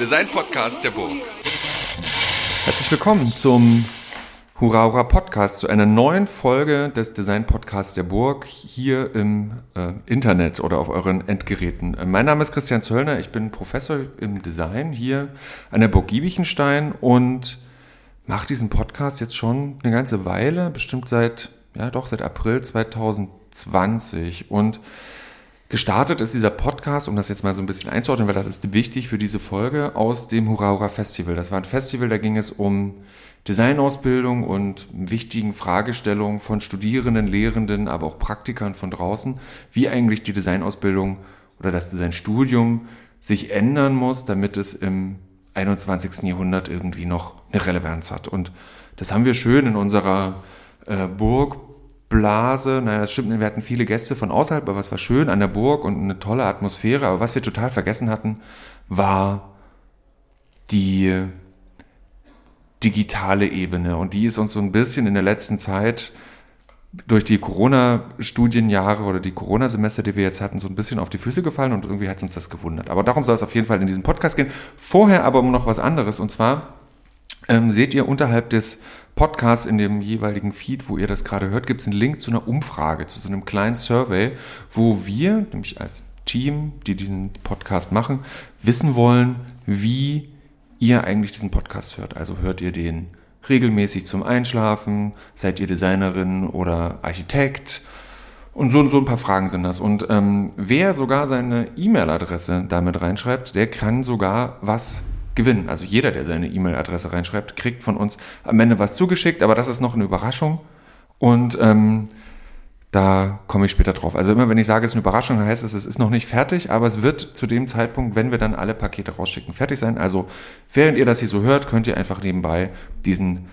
Design-Podcast der Burg. Herzlich willkommen zum Hurra Hurra Podcast, zu einer neuen Folge des Design-Podcasts der Burg hier im äh, Internet oder auf euren Endgeräten. Äh, mein Name ist Christian Zöllner, ich bin Professor im Design hier an der Burg Giebichenstein und mache diesen Podcast jetzt schon eine ganze Weile, bestimmt seit, ja doch, seit April 2020 und Gestartet ist dieser Podcast, um das jetzt mal so ein bisschen einzuordnen, weil das ist wichtig für diese Folge, aus dem Hurra Hurra Festival. Das war ein Festival, da ging es um Designausbildung und wichtigen Fragestellungen von Studierenden, Lehrenden, aber auch Praktikern von draußen, wie eigentlich die Designausbildung oder das Designstudium sich ändern muss, damit es im 21. Jahrhundert irgendwie noch eine Relevanz hat. Und das haben wir schön in unserer äh, Burg Blase. Naja, das stimmt, wir hatten viele Gäste von außerhalb, aber es war schön an der Burg und eine tolle Atmosphäre. Aber was wir total vergessen hatten, war die digitale Ebene. Und die ist uns so ein bisschen in der letzten Zeit durch die Corona-Studienjahre oder die Corona-Semester, die wir jetzt hatten, so ein bisschen auf die Füße gefallen und irgendwie hat uns das gewundert. Aber darum soll es auf jeden Fall in diesem Podcast gehen. Vorher aber um noch was anderes. Und zwar ähm, seht ihr unterhalb des Podcasts in dem jeweiligen Feed, wo ihr das gerade hört, gibt es einen Link zu einer Umfrage, zu so einem kleinen Survey, wo wir, nämlich als Team, die diesen Podcast machen, wissen wollen, wie ihr eigentlich diesen Podcast hört. Also hört ihr den regelmäßig zum Einschlafen? Seid ihr Designerin oder Architekt? Und so, so ein paar Fragen sind das. Und ähm, wer sogar seine E-Mail-Adresse damit reinschreibt, der kann sogar was gewinnen. Also jeder, der seine E-Mail-Adresse reinschreibt, kriegt von uns am Ende was zugeschickt, aber das ist noch eine Überraschung. Und ähm, da komme ich später drauf. Also immer wenn ich sage, es ist eine Überraschung, dann heißt es, es ist noch nicht fertig, aber es wird zu dem Zeitpunkt, wenn wir dann alle Pakete rausschicken, fertig sein. Also während ihr das hier so hört, könnt ihr einfach nebenbei diesen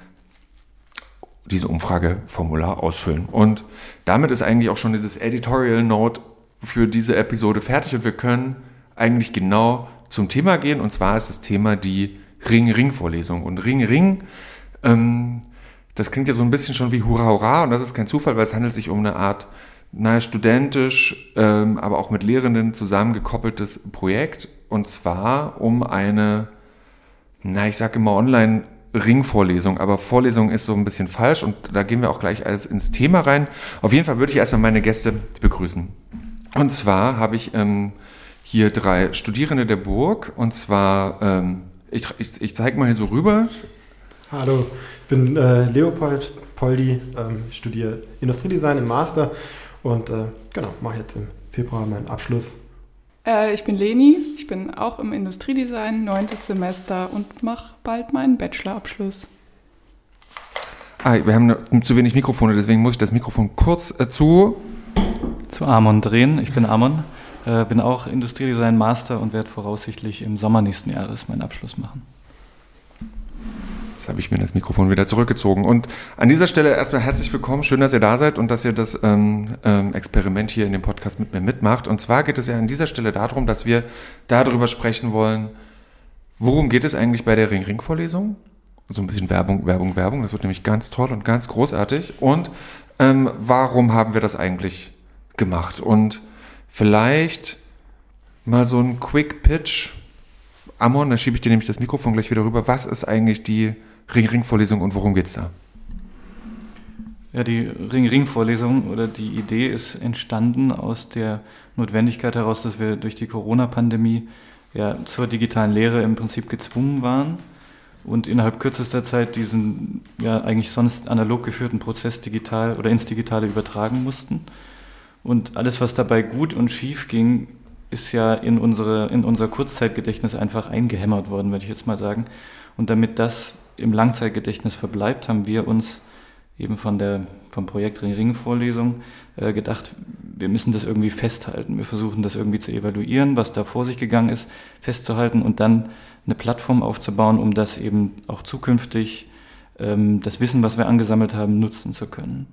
diese Umfrageformular ausfüllen. Und damit ist eigentlich auch schon dieses Editorial Note für diese Episode fertig und wir können eigentlich genau zum Thema gehen. Und zwar ist das Thema die Ring-Ring-Vorlesung. Und Ring-Ring, ähm, das klingt ja so ein bisschen schon wie Hurra Hurra. Und das ist kein Zufall, weil es handelt sich um eine Art, naja, studentisch, ähm, aber auch mit Lehrenden zusammengekoppeltes Projekt. Und zwar um eine, na, ich sag immer online Ringvorlesung, aber Vorlesung ist so ein bisschen falsch und da gehen wir auch gleich alles ins Thema rein. Auf jeden Fall würde ich erstmal meine Gäste begrüßen. Und zwar habe ich ähm, hier drei Studierende der Burg. Und zwar, ähm, ich, ich, ich zeige mal hier so rüber. Hallo, ich bin äh, Leopold Poldi, ähm, ich studiere Industriedesign im Master und äh, genau, mache jetzt im Februar meinen Abschluss. Äh, ich bin Leni, ich bin auch im Industriedesign, neuntes Semester und mache bald meinen Bachelorabschluss. Ah, wir haben zu wenig Mikrofone, deswegen muss ich das Mikrofon kurz äh, zu... Zu Amon drehen. Ich bin Amon. Äh, bin auch Industriedesign Master und werde voraussichtlich im Sommer nächsten Jahres meinen Abschluss machen. Jetzt habe ich mir das Mikrofon wieder zurückgezogen. Und an dieser Stelle erstmal herzlich willkommen. Schön, dass ihr da seid und dass ihr das ähm, ähm, Experiment hier in dem Podcast mit mir mitmacht. Und zwar geht es ja an dieser Stelle darum, dass wir darüber sprechen wollen, worum geht es eigentlich bei der Ring-Ring-Vorlesung? So ein bisschen Werbung, Werbung, Werbung. Das wird nämlich ganz toll und ganz großartig. Und ähm, warum haben wir das eigentlich gemacht? Und vielleicht mal so ein Quick Pitch. Amon, dann schiebe ich dir nämlich das Mikrofon gleich wieder rüber. Was ist eigentlich die Ring-Ring-Vorlesung und worum geht es da? Ja, die Ring-Ring-Vorlesung oder die Idee ist entstanden aus der Notwendigkeit heraus, dass wir durch die Corona-Pandemie ja zur digitalen Lehre im Prinzip gezwungen waren und innerhalb kürzester Zeit diesen ja eigentlich sonst analog geführten Prozess digital oder ins Digitale übertragen mussten. Und alles, was dabei gut und schief ging, ist ja in, unsere, in unser Kurzzeitgedächtnis einfach eingehämmert worden, würde ich jetzt mal sagen. Und damit das im Langzeitgedächtnis verbleibt, haben wir uns eben von der, vom Projekt Ring-Ring-Vorlesung äh, gedacht, wir müssen das irgendwie festhalten. Wir versuchen das irgendwie zu evaluieren, was da vor sich gegangen ist, festzuhalten und dann eine Plattform aufzubauen, um das eben auch zukünftig, ähm, das Wissen, was wir angesammelt haben, nutzen zu können.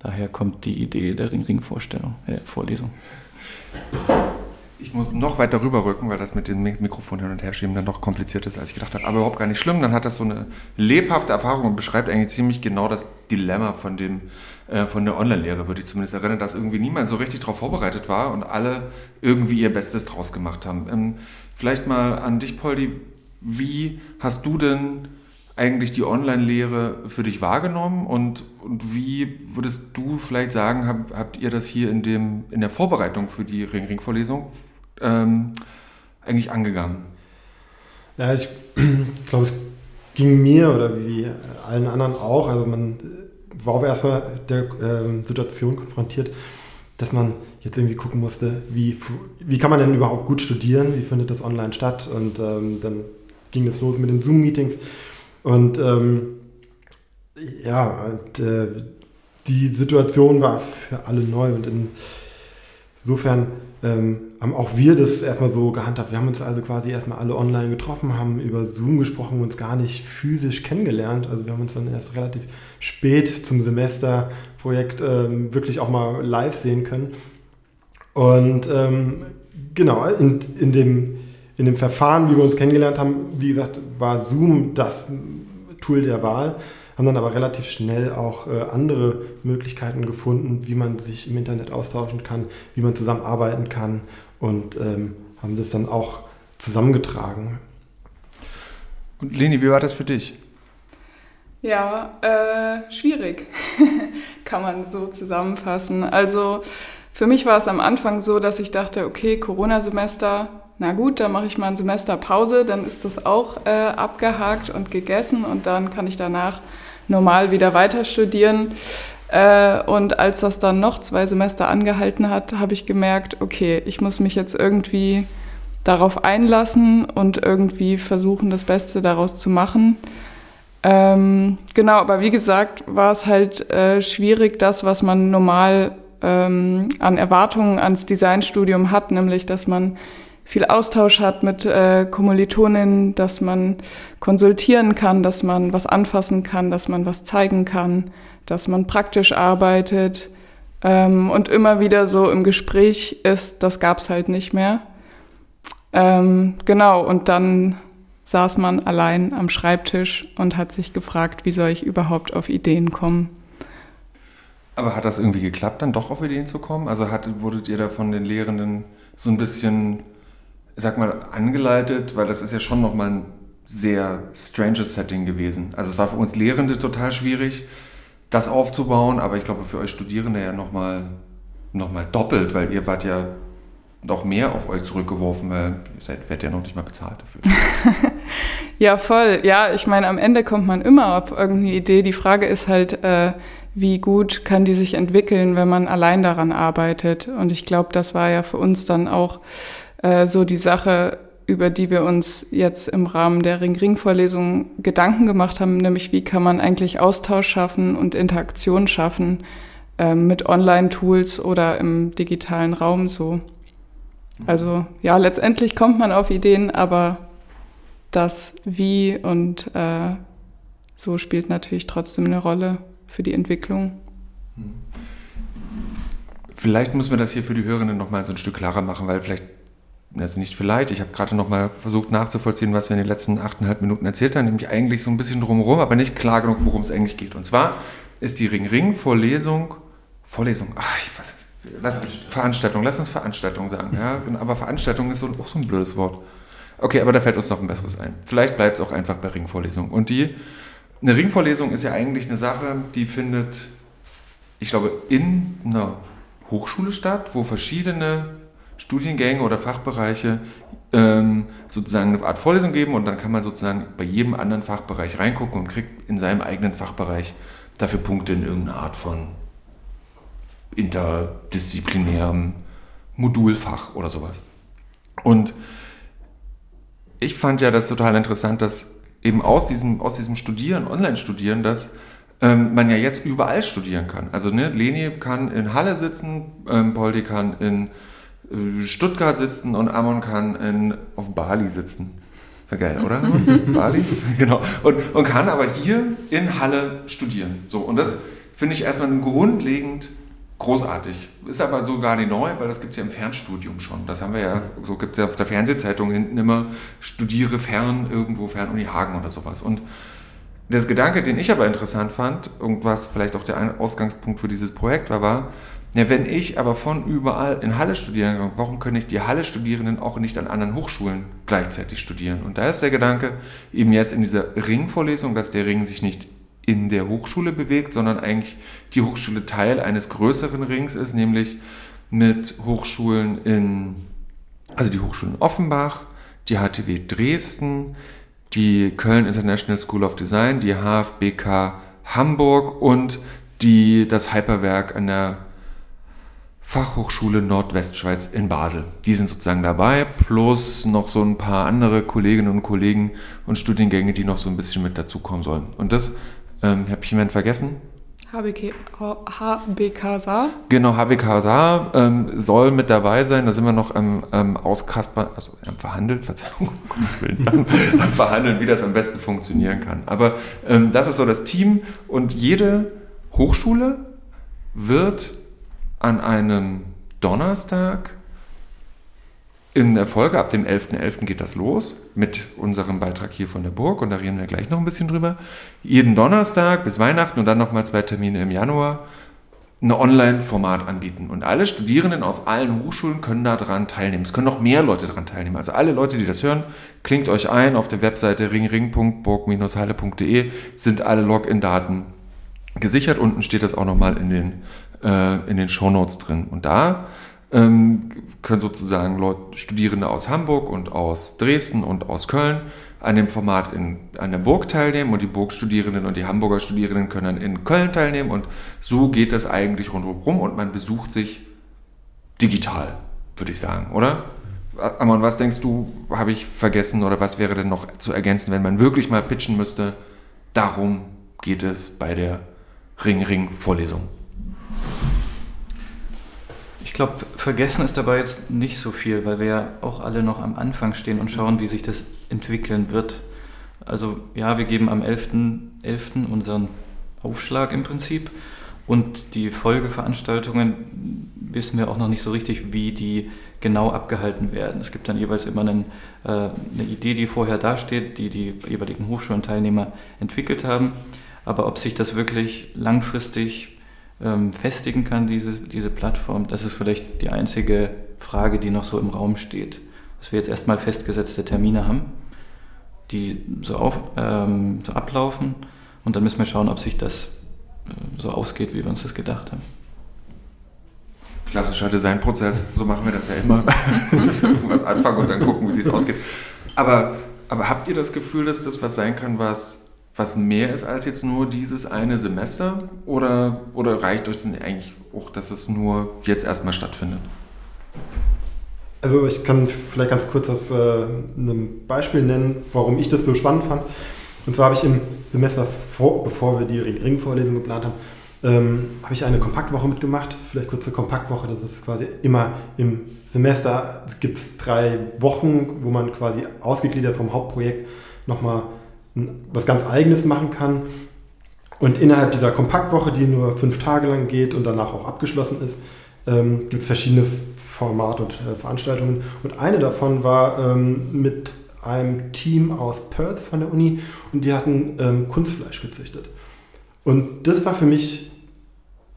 Daher kommt die Idee der Ring-Ring-Vorstellung, äh, Vorlesung. ich muss noch weiter rüberrücken, weil das mit dem Mikrofon hin und her schieben dann doch kompliziert ist, als ich gedacht habe. Aber überhaupt gar nicht schlimm. Dann hat das so eine lebhafte Erfahrung und beschreibt eigentlich ziemlich genau das Dilemma von, dem, äh, von der Online-Lehre, würde ich zumindest erinnern, dass irgendwie niemand so richtig darauf vorbereitet war und alle irgendwie ihr Bestes draus gemacht haben. Ähm, vielleicht mal an dich, Poldi. Wie hast du denn eigentlich die Online-Lehre für dich wahrgenommen und, und wie würdest du vielleicht sagen, hab, habt ihr das hier in, dem, in der Vorbereitung für die Ring-Ring-Vorlesung ähm, eigentlich angegangen? Ja, ich glaube, es ging mir oder wie allen anderen auch. Also man war auch erstmal der äh, Situation konfrontiert, dass man jetzt irgendwie gucken musste, wie, wie kann man denn überhaupt gut studieren, wie findet das online statt und ähm, dann ging es los mit den Zoom-Meetings und ähm, ja, und, äh, die Situation war für alle neu und insofern ähm, haben auch wir das erstmal so gehandhabt. Wir haben uns also quasi erstmal alle online getroffen, haben über Zoom gesprochen, uns gar nicht physisch kennengelernt. Also wir haben uns dann erst relativ spät zum Semesterprojekt ähm, wirklich auch mal live sehen können. Und ähm, genau, in, in dem in dem Verfahren, wie wir uns kennengelernt haben, wie gesagt, war Zoom das Tool der Wahl, haben dann aber relativ schnell auch äh, andere Möglichkeiten gefunden, wie man sich im Internet austauschen kann, wie man zusammenarbeiten kann und ähm, haben das dann auch zusammengetragen. Und Leni, wie war das für dich? Ja, äh, schwierig, kann man so zusammenfassen. Also für mich war es am Anfang so, dass ich dachte, okay, Corona-Semester, na gut, dann mache ich mal ein Semester Pause, dann ist das auch äh, abgehakt und gegessen und dann kann ich danach normal wieder weiter studieren. Äh, und als das dann noch zwei Semester angehalten hat, habe ich gemerkt, okay, ich muss mich jetzt irgendwie darauf einlassen und irgendwie versuchen, das Beste daraus zu machen. Ähm, genau, aber wie gesagt, war es halt äh, schwierig, das, was man normal ähm, an Erwartungen ans Designstudium hat, nämlich dass man viel Austausch hat mit äh, Kommilitoninnen, dass man konsultieren kann, dass man was anfassen kann, dass man was zeigen kann, dass man praktisch arbeitet ähm, und immer wieder so im Gespräch ist, das gab's halt nicht mehr. Ähm, genau, und dann saß man allein am Schreibtisch und hat sich gefragt, wie soll ich überhaupt auf Ideen kommen. Aber hat das irgendwie geklappt, dann doch auf Ideen zu kommen? Also hat, wurdet ihr da von den Lehrenden so ein bisschen sag mal, angeleitet, weil das ist ja schon nochmal ein sehr stranges Setting gewesen. Also es war für uns Lehrende total schwierig, das aufzubauen, aber ich glaube für euch Studierende ja nochmal noch mal doppelt, weil ihr wart ja noch mehr auf euch zurückgeworfen, weil ihr seid, werdet ja noch nicht mal bezahlt dafür. ja, voll. Ja, ich meine, am Ende kommt man immer auf irgendeine Idee. Die Frage ist halt, äh, wie gut kann die sich entwickeln, wenn man allein daran arbeitet. Und ich glaube, das war ja für uns dann auch äh, so die Sache, über die wir uns jetzt im Rahmen der Ring-Ring-Vorlesung Gedanken gemacht haben, nämlich wie kann man eigentlich Austausch schaffen und Interaktion schaffen äh, mit Online-Tools oder im digitalen Raum so. Also ja, letztendlich kommt man auf Ideen, aber das Wie und äh, so spielt natürlich trotzdem eine Rolle für die Entwicklung. Vielleicht müssen wir das hier für die Hörerinnen nochmal so ein Stück klarer machen, weil vielleicht also nicht vielleicht, ich habe gerade noch mal versucht nachzuvollziehen, was wir in den letzten achteinhalb Minuten erzählt haben, nämlich eigentlich so ein bisschen drumherum, aber nicht klar genug, worum es eigentlich geht. Und zwar ist die Ring-Ring-Vorlesung, Vorlesung, ach, ich weiß, lass, Veranstaltung. Lass uns Veranstaltung sagen, ja, aber Veranstaltung ist so, auch so ein blödes Wort. Okay, aber da fällt uns noch ein besseres ein. Vielleicht bleibt es auch einfach bei Ringvorlesung. Und die, eine Ringvorlesung ist ja eigentlich eine Sache, die findet, ich glaube, in einer Hochschule statt, wo verschiedene Studiengänge oder Fachbereiche ähm, sozusagen eine Art Vorlesung geben und dann kann man sozusagen bei jedem anderen Fachbereich reingucken und kriegt in seinem eigenen Fachbereich dafür Punkte in irgendeiner Art von interdisziplinärem Modulfach oder sowas. Und ich fand ja das total interessant, dass eben aus diesem, aus diesem Studieren, Online-Studieren, dass ähm, man ja jetzt überall studieren kann. Also ne, Leni kann in Halle sitzen, ähm, Poldi kann in Stuttgart sitzen und Amon kann in, auf Bali sitzen. Wäre geil, oder? Bali? Genau. Und, und kann aber hier in Halle studieren. So, und das finde ich erstmal grundlegend großartig. Ist aber so gar nicht neu, weil das gibt es ja im Fernstudium schon. Das haben wir ja, so gibt es ja auf der Fernsehzeitung hinten immer, studiere fern, irgendwo fern Uni Hagen oder sowas. Und das Gedanke, den ich aber interessant fand, irgendwas vielleicht auch der Ausgangspunkt für dieses Projekt war, war, ja, wenn ich aber von überall in Halle studieren kann, warum können nicht die Halle-Studierenden auch nicht an anderen Hochschulen gleichzeitig studieren? Und da ist der Gedanke, eben jetzt in dieser Ringvorlesung, dass der Ring sich nicht in der Hochschule bewegt, sondern eigentlich die Hochschule Teil eines größeren Rings ist, nämlich mit Hochschulen in, also die Hochschulen Offenbach, die HTW Dresden, die Köln International School of Design, die HFBK Hamburg und die, das Hyperwerk an der Fachhochschule Nordwestschweiz in Basel. Die sind sozusagen dabei, plus noch so ein paar andere Kolleginnen und Kollegen und Studiengänge, die noch so ein bisschen mit dazukommen sollen. Und das ähm, Habe ich jemanden vergessen? HBK, HBK Saar? Genau, HBK Saar ähm, soll mit dabei sein. Da sind wir noch am ähm, Auskasper, also am Verhandeln, Verzeihung, am Verhandeln, wie das am besten funktionieren kann. Aber ähm, das ist so das Team und jede Hochschule wird an einem Donnerstag in der Folge, ab dem 11.11. .11. geht das los mit unserem Beitrag hier von der Burg und da reden wir gleich noch ein bisschen drüber. Jeden Donnerstag bis Weihnachten und dann nochmal zwei Termine im Januar ein Online-Format anbieten. Und alle Studierenden aus allen Hochschulen können daran teilnehmen. Es können noch mehr Leute daran teilnehmen. Also alle Leute, die das hören, klingt euch ein auf der Webseite ringring.burg-halle.de sind alle Login-Daten gesichert. Unten steht das auch nochmal in den, äh, in den Shownotes drin. Und da ähm, können sozusagen Leute, Studierende aus Hamburg und aus Dresden und aus Köln an dem Format in, an der Burg teilnehmen und die Burgstudierenden und die Hamburger Studierenden können dann in Köln teilnehmen und so geht das eigentlich rundherum und man besucht sich digital, würde ich sagen, oder? Amon, was denkst du, habe ich vergessen oder was wäre denn noch zu ergänzen, wenn man wirklich mal pitchen müsste? Darum geht es bei der Ring-Ring-Vorlesung. Ich glaube, vergessen ist dabei jetzt nicht so viel, weil wir ja auch alle noch am Anfang stehen und schauen, wie sich das entwickeln wird. Also ja, wir geben am 11.11. .11. unseren Aufschlag im Prinzip und die Folgeveranstaltungen wissen wir auch noch nicht so richtig, wie die genau abgehalten werden. Es gibt dann jeweils immer einen, äh, eine Idee, die vorher dasteht, die die jeweiligen Hochschulenteilnehmer entwickelt haben. Aber ob sich das wirklich langfristig ähm, festigen kann, diese, diese Plattform, das ist vielleicht die einzige Frage, die noch so im Raum steht. Dass wir jetzt erstmal festgesetzte Termine haben, die so, auf, ähm, so ablaufen und dann müssen wir schauen, ob sich das äh, so ausgeht, wie wir uns das gedacht haben. Klassischer Designprozess, so machen wir das ja immer. das irgendwas anfangen und dann gucken, wie es ausgeht. Aber, aber habt ihr das Gefühl, dass das was sein kann, was was mehr ist als jetzt nur dieses eine Semester? Oder, oder reicht euch denn eigentlich auch, dass es nur jetzt erstmal stattfindet? Also ich kann vielleicht ganz kurz das äh, ein Beispiel nennen, warum ich das so spannend fand. Und zwar habe ich im Semester, vor, bevor wir die Ring-Vorlesung geplant haben, ähm, habe ich eine Kompaktwoche mitgemacht. Vielleicht kurze Kompaktwoche, das ist quasi immer im Semester, es gibt drei Wochen, wo man quasi ausgegliedert vom Hauptprojekt nochmal was ganz Eigenes machen kann. Und innerhalb dieser Kompaktwoche, die nur fünf Tage lang geht und danach auch abgeschlossen ist, ähm, gibt es verschiedene Formate und äh, Veranstaltungen. Und eine davon war ähm, mit einem Team aus Perth von der Uni und die hatten ähm, Kunstfleisch gezüchtet. Und das war für mich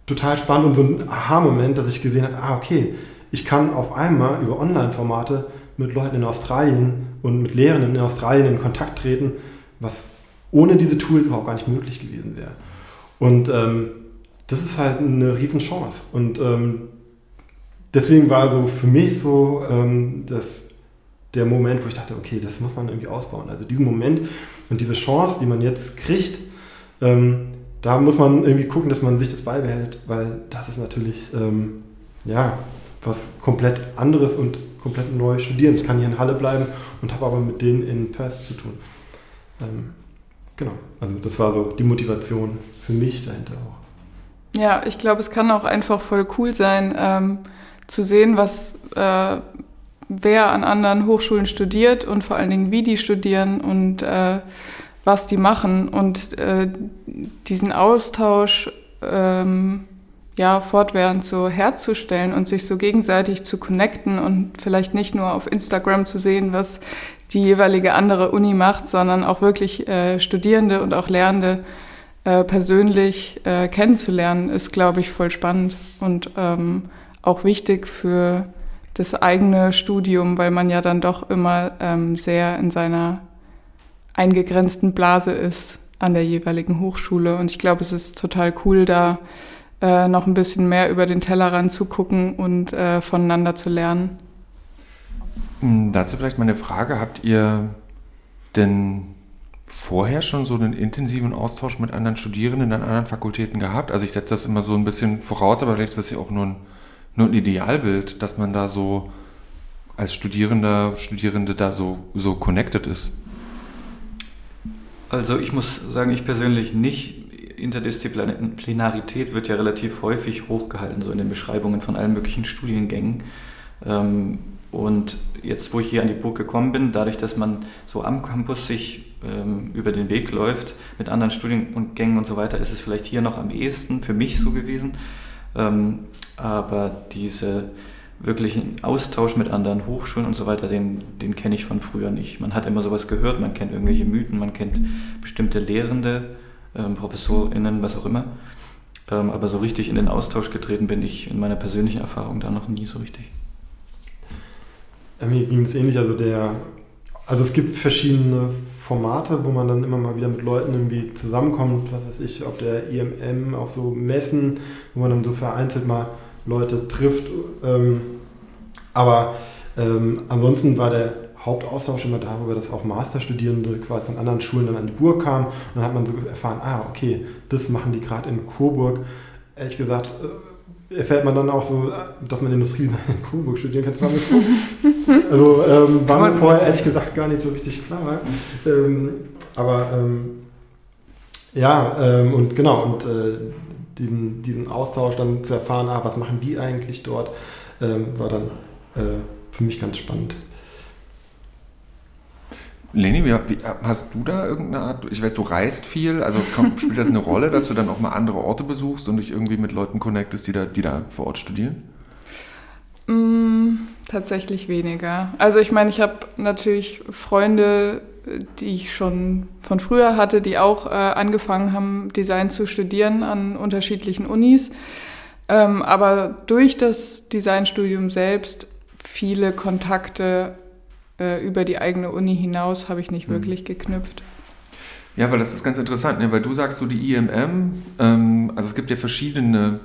total spannend und so ein Aha-Moment, dass ich gesehen habe, ah okay, ich kann auf einmal über Online-Formate mit Leuten in Australien und mit Lehrenden in Australien in Kontakt treten, was ohne diese Tools überhaupt gar nicht möglich gewesen wäre. Und ähm, das ist halt eine Riesenchance. Und ähm, deswegen war so für mich so ähm, das, der Moment, wo ich dachte, okay, das muss man irgendwie ausbauen. Also diesen Moment und diese Chance, die man jetzt kriegt, ähm, da muss man irgendwie gucken, dass man sich das beibehält, weil das ist natürlich ähm, ja, was komplett anderes und komplett neu studieren. Ich kann hier in Halle bleiben und habe aber mit denen in Perth zu tun. Ähm, genau, also das war so die Motivation für mich dahinter auch. Ja, ich glaube, es kann auch einfach voll cool sein, ähm, zu sehen, was äh, wer an anderen Hochschulen studiert und vor allen Dingen, wie die studieren und äh, was die machen und äh, diesen Austausch ähm, ja, fortwährend so herzustellen und sich so gegenseitig zu connecten und vielleicht nicht nur auf Instagram zu sehen, was die jeweilige andere Uni macht, sondern auch wirklich äh, Studierende und auch Lehrende äh, persönlich äh, kennenzulernen, ist, glaube ich, voll spannend und ähm, auch wichtig für das eigene Studium, weil man ja dann doch immer ähm, sehr in seiner eingegrenzten Blase ist an der jeweiligen Hochschule. Und ich glaube, es ist total cool, da äh, noch ein bisschen mehr über den Tellerrand zu gucken und äh, voneinander zu lernen. Hm, dazu vielleicht mal eine Frage. Habt ihr denn vorher schon so einen intensiven Austausch mit anderen Studierenden an anderen Fakultäten gehabt? Also ich setze das immer so ein bisschen voraus, aber vielleicht ist das ja auch nur ein nur ein Idealbild, dass man da so als Studierender, Studierende da so, so connected ist? Also ich muss sagen, ich persönlich nicht. Interdisziplinarität wird ja relativ häufig hochgehalten, so in den Beschreibungen von allen möglichen Studiengängen. Ähm, und jetzt, wo ich hier an die Burg gekommen bin, dadurch, dass man so am Campus sich ähm, über den Weg läuft mit anderen Studiengängen und so weiter, ist es vielleicht hier noch am ehesten für mich so gewesen. Ähm, aber diese wirklichen Austausch mit anderen Hochschulen und so weiter, den, den kenne ich von früher nicht. Man hat immer sowas gehört, man kennt irgendwelche Mythen, man kennt bestimmte Lehrende, ähm, ProfessorInnen, was auch immer. Ähm, aber so richtig in den Austausch getreten bin ich in meiner persönlichen Erfahrung da noch nie so richtig. Mir ging es ähnlich, also der also es gibt verschiedene Formate, wo man dann immer mal wieder mit Leuten irgendwie zusammenkommt, was weiß ich, auf der IMM, auf so Messen, wo man dann so vereinzelt mal Leute trifft. Ähm, aber ähm, ansonsten war der Hauptaustausch immer darüber, dass auch Masterstudierende quasi von anderen Schulen dann an die Burg kamen. Und dann hat man so erfahren, ah, okay, das machen die gerade in Coburg. Ehrlich gesagt, äh, erfährt man dann auch so, dass man Industriedesign in Coburg studieren kann. also ähm, war mir vorher ehrlich gesagt gar nicht so richtig klar. Ähm, aber ähm, ja, ähm, und genau, und äh, diesen, diesen Austausch dann zu erfahren, ah, was machen die eigentlich dort, ähm, war dann äh, für mich ganz spannend. Leni, wie, wie, hast du da irgendeine Art, ich weiß, du reist viel, also kommt, spielt das eine Rolle, dass du dann auch mal andere Orte besuchst und dich irgendwie mit Leuten connectest, die da, die da vor Ort studieren? Mm, tatsächlich weniger. Also ich meine, ich habe natürlich Freunde, die ich schon von früher hatte, die auch äh, angefangen haben, Design zu studieren an unterschiedlichen Unis. Ähm, aber durch das Designstudium selbst viele Kontakte äh, über die eigene Uni hinaus habe ich nicht mhm. wirklich geknüpft. Ja, weil das ist ganz interessant, ne? weil du sagst so die IMM, ähm, also es gibt ja verschiedene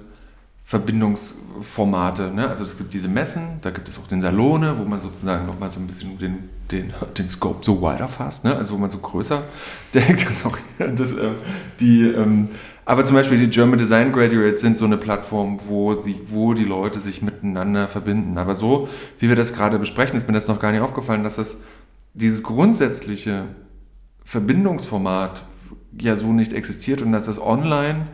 Verbindungsformate. Ne? Also es gibt diese Messen, da gibt es auch den Salone, wo man sozusagen nochmal so ein bisschen den, den, den Scope so wider fasst, ne? also wo man so größer denkt. Sorry, das, äh, die, ähm, aber zum Beispiel die German Design Graduates sind so eine Plattform, wo die, wo die Leute sich miteinander verbinden. Aber so, wie wir das gerade besprechen, ist mir das noch gar nicht aufgefallen, dass das dieses grundsätzliche Verbindungsformat ja so nicht existiert und dass das online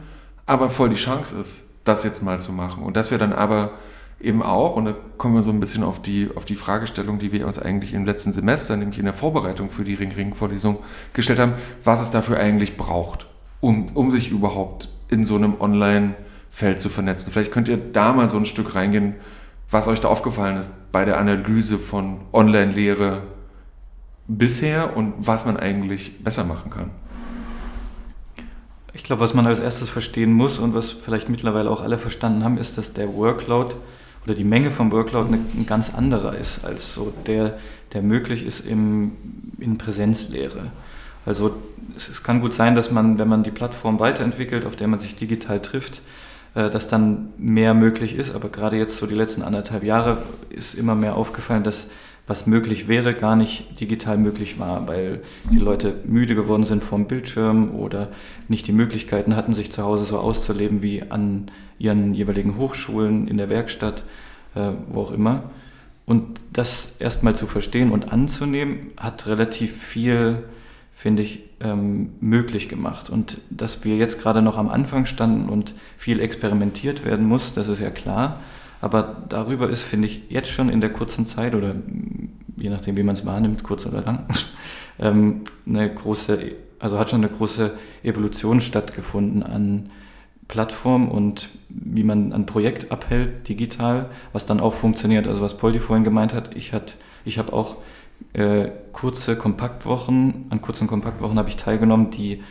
aber voll die Chance ist, das jetzt mal zu machen. Und dass wir dann aber eben auch, und da kommen wir so ein bisschen auf die, auf die Fragestellung, die wir uns eigentlich im letzten Semester, nämlich in der Vorbereitung für die Ring-Ring-Vorlesung gestellt haben, was es dafür eigentlich braucht um, um sich überhaupt in so einem Online-Feld zu vernetzen. Vielleicht könnt ihr da mal so ein Stück reingehen, was euch da aufgefallen ist bei der Analyse von Online-Lehre bisher und was man eigentlich besser machen kann. Ich glaube, was man als erstes verstehen muss und was vielleicht mittlerweile auch alle verstanden haben, ist, dass der Workload oder die Menge vom Workload ein ganz anderer ist als so der, der möglich ist im, in Präsenzlehre. Also es, es, kann gut sein, dass man, wenn man die Plattform weiterentwickelt, auf der man sich digital trifft, äh, dass dann mehr möglich ist. Aber gerade jetzt so die letzten anderthalb Jahre ist immer mehr aufgefallen, dass was möglich wäre, gar nicht digital möglich war, weil die Leute müde geworden sind vom Bildschirm oder nicht die Möglichkeiten hatten, sich zu Hause so auszuleben wie an ihren jeweiligen Hochschulen, in der Werkstatt, äh, wo auch immer. Und das erstmal zu verstehen und anzunehmen, hat relativ viel finde ich, ähm, möglich gemacht. Und dass wir jetzt gerade noch am Anfang standen und viel experimentiert werden muss, das ist ja klar. Aber darüber ist, finde ich, jetzt schon in der kurzen Zeit oder je nachdem, wie man es wahrnimmt, kurz oder lang, ähm, eine große, also hat schon eine große Evolution stattgefunden an Plattform und wie man ein Projekt abhält digital, was dann auch funktioniert. Also was Poldi vorhin gemeint hat, ich, hat, ich habe auch äh, kurze Kompaktwochen, an kurzen Kompaktwochen habe ich teilgenommen, die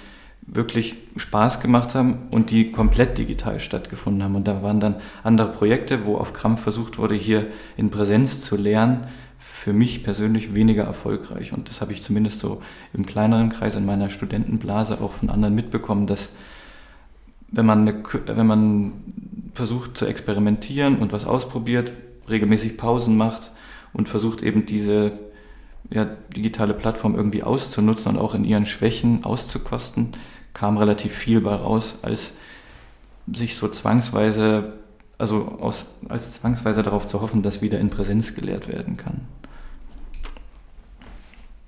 wirklich Spaß gemacht haben und die komplett digital stattgefunden haben. Und da waren dann andere Projekte, wo auf Krampf versucht wurde, hier in Präsenz zu lernen, für mich persönlich weniger erfolgreich. Und das habe ich zumindest so im kleineren Kreis in meiner Studentenblase auch von anderen mitbekommen, dass wenn man, eine, wenn man versucht zu experimentieren und was ausprobiert, regelmäßig Pausen macht und versucht eben diese ja, digitale Plattform irgendwie auszunutzen und auch in ihren Schwächen auszukosten, kam relativ viel bei raus, als sich so zwangsweise, also aus, als zwangsweise darauf zu hoffen, dass wieder in Präsenz gelehrt werden kann.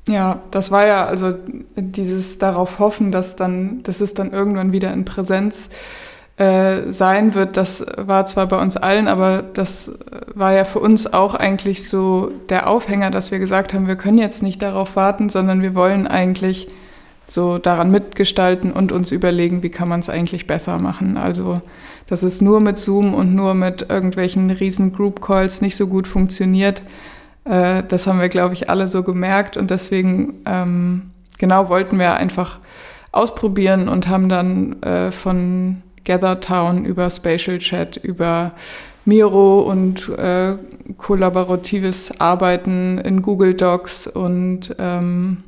Ja, das war ja also dieses darauf hoffen, dass dann, dass es dann irgendwann wieder in Präsenz äh, sein wird. Das war zwar bei uns allen, aber das war ja für uns auch eigentlich so der Aufhänger, dass wir gesagt haben, wir können jetzt nicht darauf warten, sondern wir wollen eigentlich so daran mitgestalten und uns überlegen, wie kann man es eigentlich besser machen. Also, dass es nur mit Zoom und nur mit irgendwelchen riesen Group Calls nicht so gut funktioniert äh, das haben wir, glaube ich, alle so gemerkt und deswegen ähm, genau wollten wir einfach ausprobieren und haben dann äh, von GatherTown über Spatial Chat, über Miro und äh, kollaboratives Arbeiten in Google Docs und ähm,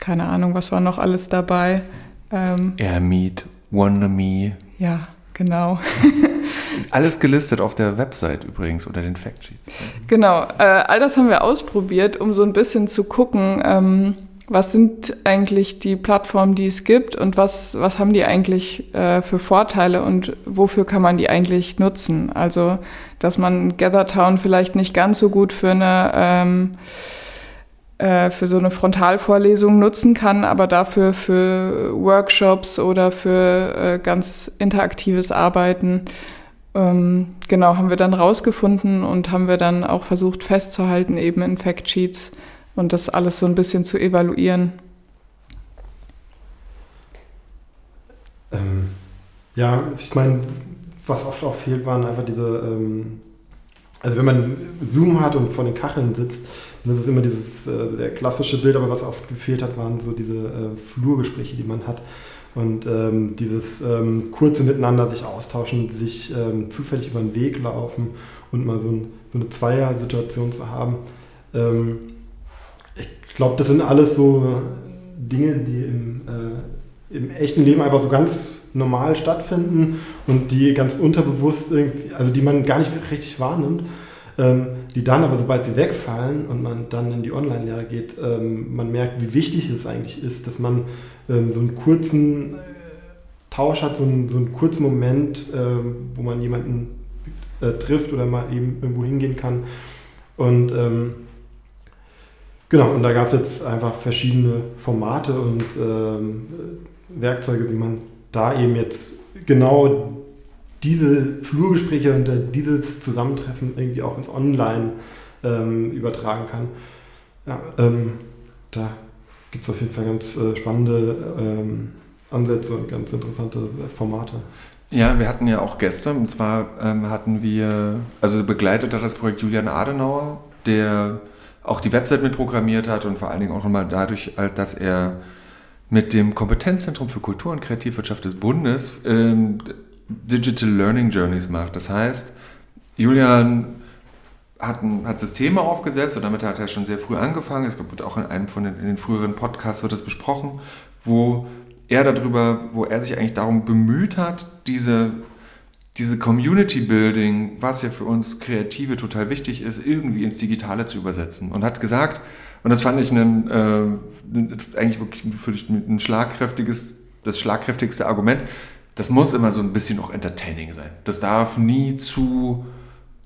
keine Ahnung, was war noch alles dabei. Ähm, Airmeet, WannaMe. Ja, genau. Alles gelistet auf der Website übrigens unter den Factsheets. Genau, äh, all das haben wir ausprobiert, um so ein bisschen zu gucken, ähm, was sind eigentlich die Plattformen, die es gibt und was, was haben die eigentlich äh, für Vorteile und wofür kann man die eigentlich nutzen? Also, dass man GatherTown vielleicht nicht ganz so gut für eine ähm, äh, für so eine Frontalvorlesung nutzen kann, aber dafür für Workshops oder für äh, ganz interaktives Arbeiten ähm, genau, haben wir dann rausgefunden und haben wir dann auch versucht festzuhalten, eben in Factsheets und das alles so ein bisschen zu evaluieren. Ähm, ja, ich meine, was oft auch fehlt, waren einfach diese, ähm, also wenn man Zoom hat und vor den Kacheln sitzt, dann ist es immer dieses äh, sehr klassische Bild, aber was oft gefehlt hat, waren so diese äh, Flurgespräche, die man hat. Und ähm, dieses ähm, kurze Miteinander sich austauschen, sich ähm, zufällig über den Weg laufen und mal so, ein, so eine Zweier-Situation zu haben. Ähm, ich glaube, das sind alles so Dinge, die im, äh, im echten Leben einfach so ganz normal stattfinden und die ganz unterbewusst irgendwie, also die man gar nicht richtig wahrnimmt. Ähm, die dann aber, sobald sie wegfallen und man dann in die Online-Lehre geht, ähm, man merkt, wie wichtig es eigentlich ist, dass man ähm, so einen kurzen äh, Tausch hat, so einen, so einen kurzen Moment, ähm, wo man jemanden äh, trifft oder mal eben irgendwo hingehen kann. Und ähm, genau, und da gab es jetzt einfach verschiedene Formate und ähm, Werkzeuge, wie man da eben jetzt genau diese Flurgespräche und äh, dieses Zusammentreffen irgendwie auch ins Online ähm, übertragen kann. Ja, ähm, da gibt es auf jeden Fall ganz äh, spannende ähm, Ansätze und ganz interessante äh, Formate. Ja, wir hatten ja auch gestern, und zwar ähm, hatten wir, also begleitet hat das Projekt Julian Adenauer, der auch die Website mitprogrammiert hat und vor allen Dingen auch nochmal dadurch, dass er mit dem Kompetenzzentrum für Kultur und Kreativwirtschaft des Bundes ähm, Digital Learning Journeys macht. Das heißt, Julian hat, ein, hat Systeme aufgesetzt und damit hat er schon sehr früh angefangen. Es wird auch in einem von den, in den früheren Podcasts wird das besprochen, wo er darüber, wo er sich eigentlich darum bemüht hat, diese, diese Community Building, was ja für uns Kreative total wichtig ist, irgendwie ins Digitale zu übersetzen. Und hat gesagt, und das fand ich ein, äh, eigentlich wirklich für ein schlagkräftiges, das schlagkräftigste Argument, das muss immer so ein bisschen auch entertaining sein. Das darf nie zu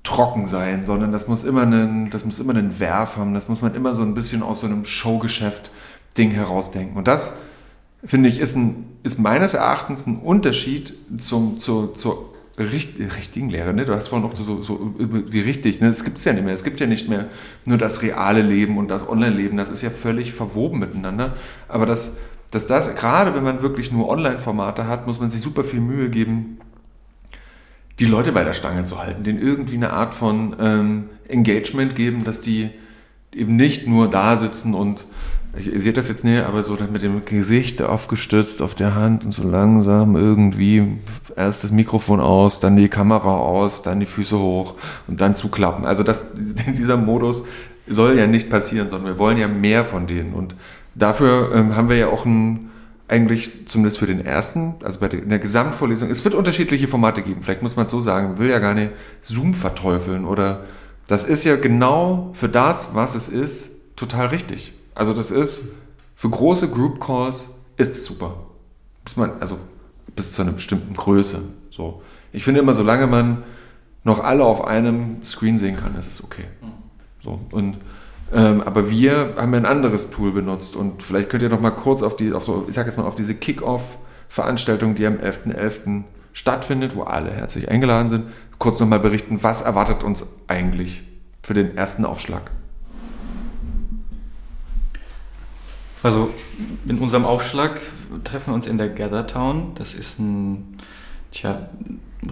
trocken sein, sondern das muss immer einen, das muss immer einen Werf haben, das muss man immer so ein bisschen aus so einem Showgeschäft Ding herausdenken. Und das, finde ich, ist, ein, ist meines Erachtens ein Unterschied zum, zur, zur richtigen Lehre. Ne? Du hast vorhin auch so, so wie richtig, ne? das gibt es ja nicht mehr. Es gibt ja nicht mehr nur das reale Leben und das Online-Leben, das ist ja völlig verwoben miteinander. Aber das dass das, gerade wenn man wirklich nur Online-Formate hat, muss man sich super viel Mühe geben, die Leute bei der Stange zu halten, denen irgendwie eine Art von ähm, Engagement geben, dass die eben nicht nur da sitzen und ich, seht das jetzt näher, aber so dann mit dem Gesicht aufgestützt auf der Hand und so langsam irgendwie erst das Mikrofon aus, dann die Kamera aus, dann die Füße hoch und dann zuklappen. Also das, dieser Modus soll ja nicht passieren, sondern wir wollen ja mehr von denen. Und dafür ähm, haben wir ja auch ein, eigentlich zumindest für den ersten, also bei der, in der Gesamtvorlesung, es wird unterschiedliche Formate geben. Vielleicht muss man es so sagen, will ja gar nicht Zoom verteufeln oder das ist ja genau für das, was es ist, total richtig. Also das ist für große Group Calls ist es super. Muss man, also bis zu einer bestimmten Größe. So. Ich finde immer, solange man noch alle auf einem Screen sehen kann, ist es okay. So. Und, ähm, aber wir haben ja ein anderes Tool benutzt und vielleicht könnt ihr noch mal kurz auf die, auf so, ich sag jetzt mal, auf diese Kick-Off-Veranstaltung, die am 11.11. .11. stattfindet, wo alle herzlich eingeladen sind, kurz noch mal berichten, was erwartet uns eigentlich für den ersten Aufschlag? Also in unserem Aufschlag treffen wir uns in der Gather Town. Das ist ein, tja,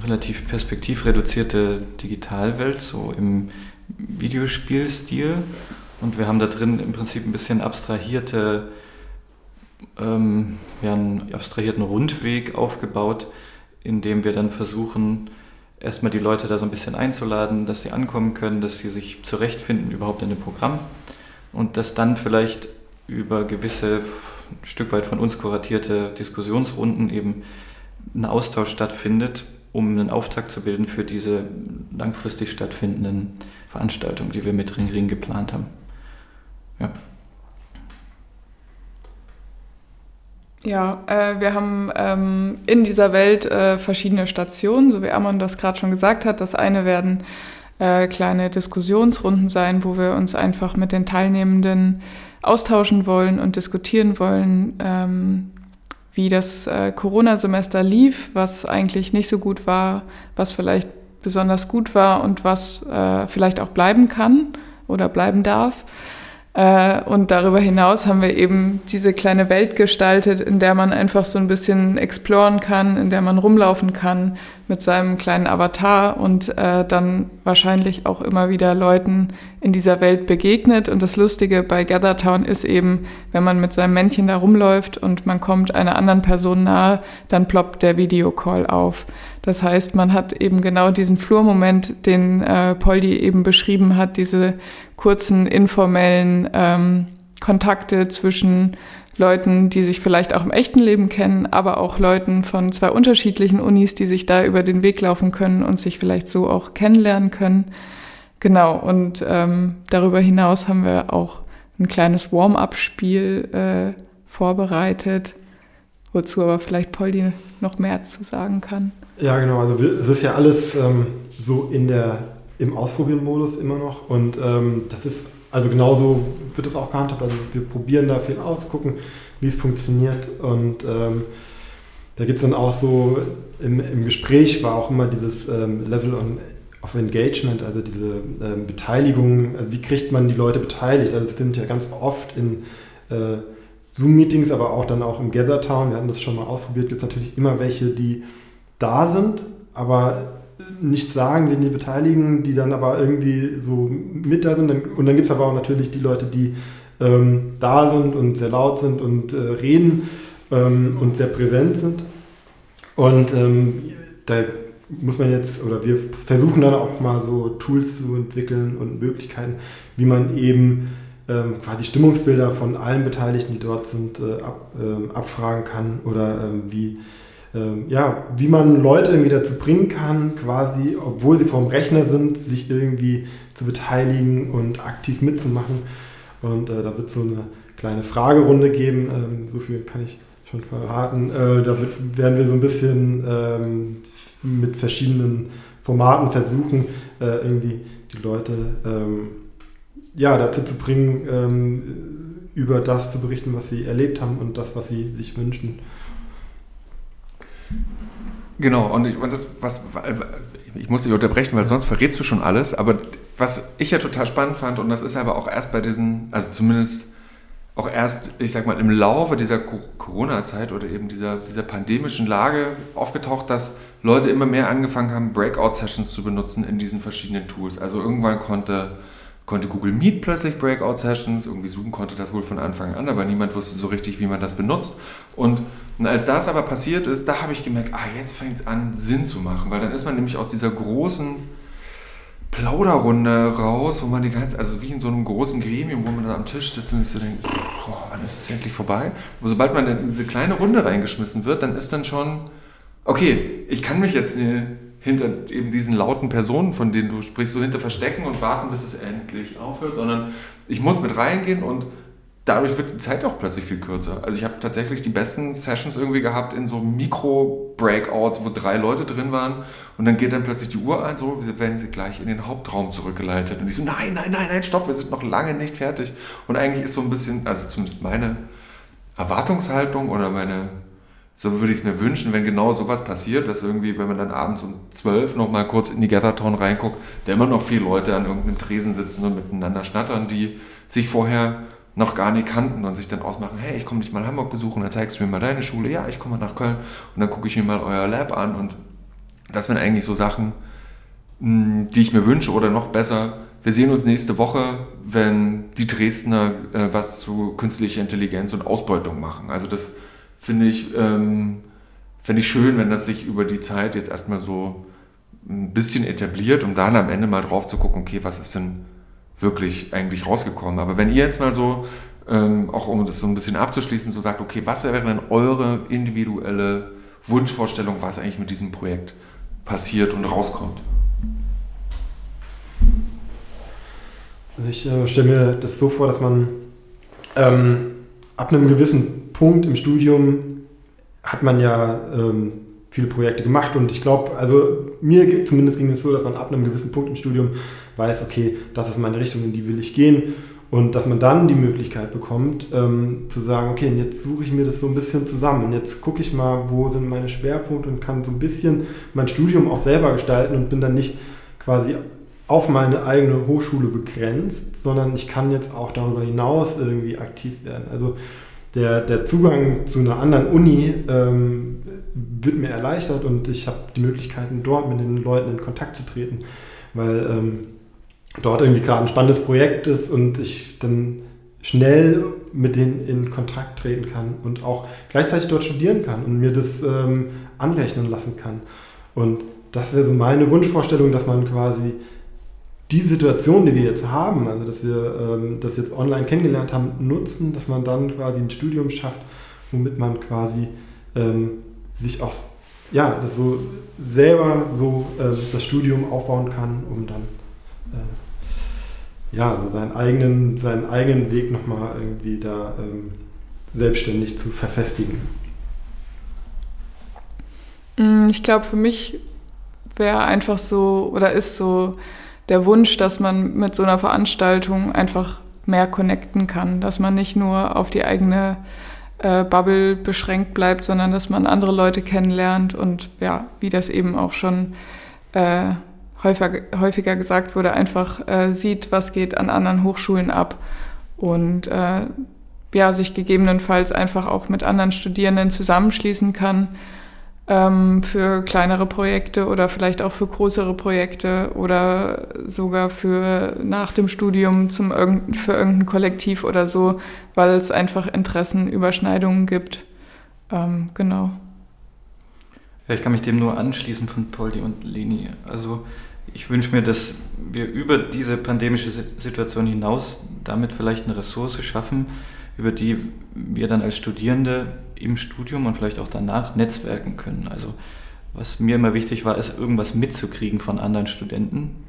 relativ perspektivreduzierte Digitalwelt, so im Videospielstil. Und wir haben da drin im Prinzip ein bisschen abstrahierte, ähm, ja, einen abstrahierten Rundweg aufgebaut, in dem wir dann versuchen, erstmal die Leute da so ein bisschen einzuladen, dass sie ankommen können, dass sie sich zurechtfinden überhaupt in dem Programm und dass dann vielleicht über gewisse ein Stück weit von uns kuratierte Diskussionsrunden eben ein Austausch stattfindet, um einen Auftakt zu bilden für diese langfristig stattfindenden Veranstaltungen, die wir mit Ring Ring geplant haben. Ja. Ja, äh, wir haben ähm, in dieser Welt äh, verschiedene Stationen, so wie Amon das gerade schon gesagt hat. Das eine werden äh, kleine Diskussionsrunden sein, wo wir uns einfach mit den Teilnehmenden austauschen wollen und diskutieren wollen, ähm, wie das äh, Corona-Semester lief, was eigentlich nicht so gut war, was vielleicht besonders gut war und was äh, vielleicht auch bleiben kann oder bleiben darf. Äh, und darüber hinaus haben wir eben diese kleine Welt gestaltet, in der man einfach so ein bisschen exploren kann, in der man rumlaufen kann mit seinem kleinen Avatar und äh, dann wahrscheinlich auch immer wieder Leuten in dieser Welt begegnet. Und das Lustige bei Gathertown ist eben, wenn man mit seinem Männchen da rumläuft und man kommt einer anderen Person nahe, dann ploppt der Videocall auf. Das heißt, man hat eben genau diesen Flurmoment, den äh, Poldi eben beschrieben hat, diese kurzen informellen ähm, Kontakte zwischen Leuten, die sich vielleicht auch im echten Leben kennen, aber auch Leuten von zwei unterschiedlichen Unis, die sich da über den Weg laufen können und sich vielleicht so auch kennenlernen können. Genau, und ähm, darüber hinaus haben wir auch ein kleines Warm-up-Spiel äh, vorbereitet, wozu aber vielleicht Poldi noch mehr zu sagen kann. Ja, genau. Also es ist ja alles ähm, so in der, im Ausprobieren-Modus immer noch. Und ähm, das ist, also genauso wird es auch gehandhabt. Also wir probieren da viel aus, gucken, wie es funktioniert. Und ähm, da gibt es dann auch so, im, im, Gespräch war auch immer dieses ähm, Level on, of Engagement, also diese ähm, Beteiligung. Also wie kriegt man die Leute beteiligt? Also es sind ja ganz oft in äh, Zoom-Meetings, aber auch dann auch im Gather Town, wir hatten das schon mal ausprobiert, gibt es natürlich immer welche, die da sind, aber nichts sagen, die nicht beteiligen, die dann aber irgendwie so mit da sind. Und dann gibt es aber auch natürlich die Leute, die ähm, da sind und sehr laut sind und äh, reden ähm, und sehr präsent sind. Und ähm, da muss man jetzt, oder wir versuchen dann auch mal so Tools zu entwickeln und Möglichkeiten, wie man eben ähm, quasi Stimmungsbilder von allen Beteiligten, die dort sind, äh, ab, äh, abfragen kann oder ähm, wie ähm, ja, wie man Leute irgendwie dazu bringen kann, quasi, obwohl sie vorm Rechner sind, sich irgendwie zu beteiligen und aktiv mitzumachen. Und äh, da wird so eine kleine Fragerunde geben, ähm, so viel kann ich schon verraten. Äh, da wird, werden wir so ein bisschen ähm, mit verschiedenen Formaten versuchen, äh, irgendwie die Leute ähm, ja, dazu zu bringen, ähm, über das zu berichten, was sie erlebt haben und das, was sie sich wünschen. Genau, und ich, und das, was, ich muss dich unterbrechen, weil sonst verrätst du schon alles. Aber was ich ja total spannend fand, und das ist aber auch erst bei diesen, also zumindest auch erst, ich sag mal, im Laufe dieser Corona-Zeit oder eben dieser, dieser pandemischen Lage aufgetaucht, dass Leute immer mehr angefangen haben, Breakout-Sessions zu benutzen in diesen verschiedenen Tools. Also irgendwann konnte, konnte Google Meet plötzlich Breakout-Sessions, irgendwie Zoom konnte das wohl von Anfang an, aber niemand wusste so richtig, wie man das benutzt. Und, als das aber passiert ist, da habe ich gemerkt, ah, jetzt fängt es an, Sinn zu machen, weil dann ist man nämlich aus dieser großen Plauderrunde raus, wo man die ganze, also wie in so einem großen Gremium, wo man da am Tisch sitzt und sich so denkt, oh, wann ist es endlich vorbei? Aber sobald man in diese kleine Runde reingeschmissen wird, dann ist dann schon okay, ich kann mich jetzt hinter eben diesen lauten Personen, von denen du sprichst, so hinter verstecken und warten, bis es endlich aufhört, sondern ich muss mit reingehen und dadurch wird die Zeit auch plötzlich viel kürzer. Also ich habe tatsächlich die besten Sessions irgendwie gehabt in so Mikro-Breakouts, wo drei Leute drin waren und dann geht dann plötzlich die Uhr ein, so werden sie gleich in den Hauptraum zurückgeleitet. Und ich so, nein, nein, nein, nein, stopp, wir sind noch lange nicht fertig. Und eigentlich ist so ein bisschen, also zumindest meine Erwartungshaltung oder meine so würde ich es mir wünschen, wenn genau sowas passiert, dass irgendwie, wenn man dann abends um 12 nochmal kurz in die Gathertown reinguckt, da immer noch viele Leute an irgendeinem Tresen sitzen und miteinander schnattern, die sich vorher noch gar nicht kannten und sich dann ausmachen, hey, ich komme dich mal Hamburg besuchen, dann zeigst du mir mal deine Schule, ja, ich komme mal nach Köln und dann gucke ich mir mal euer Lab an. Und das sind eigentlich so Sachen, hm, die ich mir wünsche. Oder noch besser, wir sehen uns nächste Woche, wenn die Dresdner äh, was zu künstlicher Intelligenz und Ausbeutung machen. Also das finde ich, ähm, find ich schön, wenn das sich über die Zeit jetzt erstmal so ein bisschen etabliert, um dann am Ende mal drauf zu gucken, okay, was ist denn wirklich eigentlich rausgekommen. Aber wenn ihr jetzt mal so, ähm, auch um das so ein bisschen abzuschließen, so sagt, okay, was wäre denn eure individuelle Wunschvorstellung, was eigentlich mit diesem Projekt passiert und rauskommt? Also ich äh, stelle mir das so vor, dass man ähm, ab einem gewissen Punkt im Studium hat man ja ähm, viele Projekte gemacht und ich glaube, also mir zumindest ging es so, dass man ab einem gewissen Punkt im Studium weiß, okay, das ist meine Richtung, in die will ich gehen und dass man dann die Möglichkeit bekommt, ähm, zu sagen, okay, jetzt suche ich mir das so ein bisschen zusammen und jetzt gucke ich mal, wo sind meine Schwerpunkte und kann so ein bisschen mein Studium auch selber gestalten und bin dann nicht quasi auf meine eigene Hochschule begrenzt, sondern ich kann jetzt auch darüber hinaus irgendwie aktiv werden. Also der, der Zugang zu einer anderen Uni ähm, wird mir erleichtert und ich habe die Möglichkeiten, dort mit den Leuten in Kontakt zu treten, weil ähm, dort irgendwie gerade ein spannendes Projekt ist und ich dann schnell mit denen in Kontakt treten kann und auch gleichzeitig dort studieren kann und mir das ähm, anrechnen lassen kann. Und das wäre so meine Wunschvorstellung, dass man quasi die Situation, die wir jetzt haben, also dass wir ähm, das jetzt online kennengelernt haben, nutzen, dass man dann quasi ein Studium schafft, womit man quasi ähm, sich auch ja, das so selber so äh, das Studium aufbauen kann, um dann äh, ja, also seinen eigenen, seinen eigenen Weg nochmal irgendwie da ähm, selbstständig zu verfestigen. Mm, ich glaube, für mich wäre einfach so oder ist so der Wunsch, dass man mit so einer Veranstaltung einfach mehr connecten kann, dass man nicht nur auf die eigene äh, Bubble beschränkt bleibt, sondern dass man andere Leute kennenlernt und ja, wie das eben auch schon äh, häufiger, häufiger gesagt wurde, einfach äh, sieht, was geht an anderen Hochschulen ab und äh, ja, sich gegebenenfalls einfach auch mit anderen Studierenden zusammenschließen kann ähm, für kleinere Projekte oder vielleicht auch für größere Projekte oder sogar für nach dem Studium zum für irgendein Kollektiv oder so, weil es einfach Interessenüberschneidungen gibt. Ähm, genau. Ja, ich kann mich dem nur anschließen von Poldi und Leni. Also ich wünsche mir, dass wir über diese pandemische Situation hinaus damit vielleicht eine Ressource schaffen, über die wir dann als Studierende im Studium und vielleicht auch danach netzwerken können. Also was mir immer wichtig war, ist irgendwas mitzukriegen von anderen Studenten,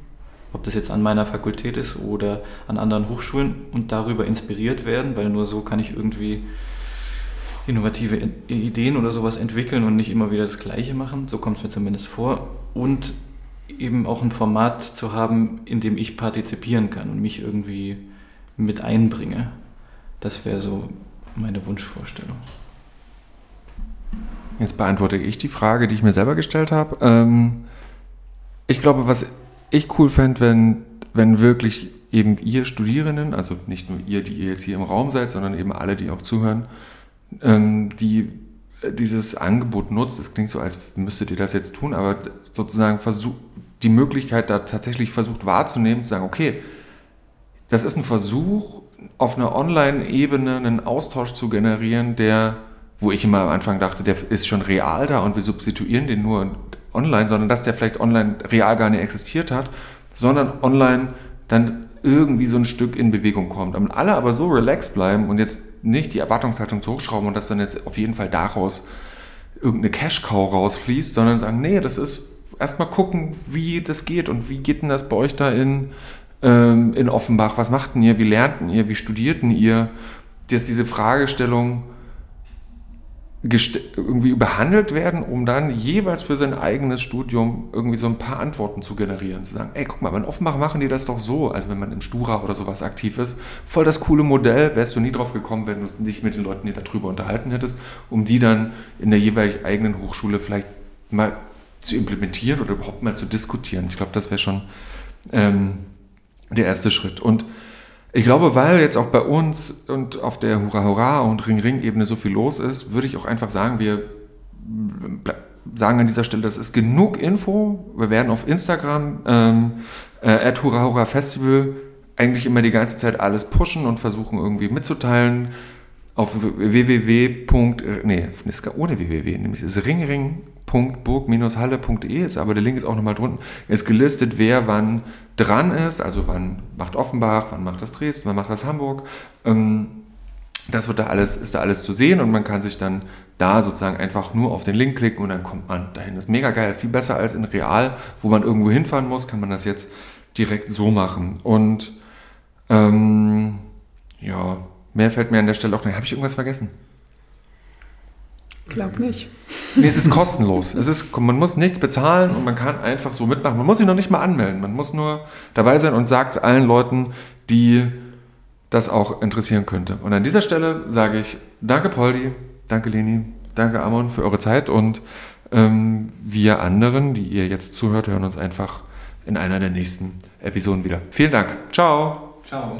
ob das jetzt an meiner Fakultät ist oder an anderen Hochschulen und darüber inspiriert werden, weil nur so kann ich irgendwie innovative Ideen oder sowas entwickeln und nicht immer wieder das Gleiche machen. So kommt es mir zumindest vor. Und eben auch ein Format zu haben, in dem ich partizipieren kann und mich irgendwie mit einbringe. Das wäre so meine Wunschvorstellung. Jetzt beantworte ich die Frage, die ich mir selber gestellt habe. Ähm, ich glaube, was ich cool fände, wenn wenn wirklich eben ihr Studierenden, also nicht nur ihr, die ihr jetzt hier im Raum seid, sondern eben alle, die auch zuhören, ähm, die äh, dieses Angebot nutzt, es klingt so, als müsstet ihr das jetzt tun, aber sozusagen versucht, die Möglichkeit da tatsächlich versucht wahrzunehmen, zu sagen, okay, das ist ein Versuch, auf einer Online-Ebene einen Austausch zu generieren, der, wo ich immer am Anfang dachte, der ist schon real da und wir substituieren den nur online, sondern dass der vielleicht online real gar nicht existiert hat, sondern online dann irgendwie so ein Stück in Bewegung kommt. Und alle aber so relaxed bleiben und jetzt nicht die Erwartungshaltung zu hochschrauben und dass dann jetzt auf jeden Fall daraus irgendeine Cash-Cow rausfließt, sondern sagen, nee, das ist erstmal gucken, wie das geht und wie geht denn das bei euch da in, ähm, in Offenbach? Was machten ihr? Wie lernten ihr? Wie studierten ihr? Dass diese Fragestellung irgendwie behandelt werden, um dann jeweils für sein eigenes Studium irgendwie so ein paar Antworten zu generieren. Zu sagen, ey, guck mal, in Offenbach machen die das doch so, also wenn man im Stura oder sowas aktiv ist. Voll das coole Modell, wärst du nie drauf gekommen, wenn du dich mit den Leuten die darüber unterhalten hättest, um die dann in der jeweilig eigenen Hochschule vielleicht mal zu implementieren oder überhaupt mal zu diskutieren. Ich glaube, das wäre schon ähm, der erste Schritt. Und ich glaube, weil jetzt auch bei uns und auf der Hurra Hurra und Ring Ring Ebene so viel los ist, würde ich auch einfach sagen, wir sagen an dieser Stelle, das ist genug Info. Wir werden auf Instagram ähm, äh, Hurra Hurra Festival eigentlich immer die ganze Zeit alles pushen und versuchen irgendwie mitzuteilen. Auf www. Nee, ohne www, nämlich ist ringring www.burg-halle.de ist, aber der Link ist auch nochmal drunten, ist gelistet, wer wann dran ist, also wann macht Offenbach, wann macht das Dresden, wann macht das Hamburg. Ähm, das wird da alles, ist da alles zu sehen und man kann sich dann da sozusagen einfach nur auf den Link klicken und dann kommt man dahin. Das ist mega geil, viel besser als in Real, wo man irgendwo hinfahren muss, kann man das jetzt direkt so machen. Und ähm, ja, mehr fällt mir an der Stelle auch nicht. Habe ich irgendwas vergessen? Glaub nicht. Nee, es ist kostenlos. Es ist, man muss nichts bezahlen und man kann einfach so mitmachen. Man muss sich noch nicht mal anmelden. Man muss nur dabei sein und sagt allen Leuten, die das auch interessieren könnte. Und an dieser Stelle sage ich danke Poldi, danke Leni, danke Amon für eure Zeit und ähm, wir anderen, die ihr jetzt zuhört, hören uns einfach in einer der nächsten Episoden wieder. Vielen Dank. Ciao. Ciao.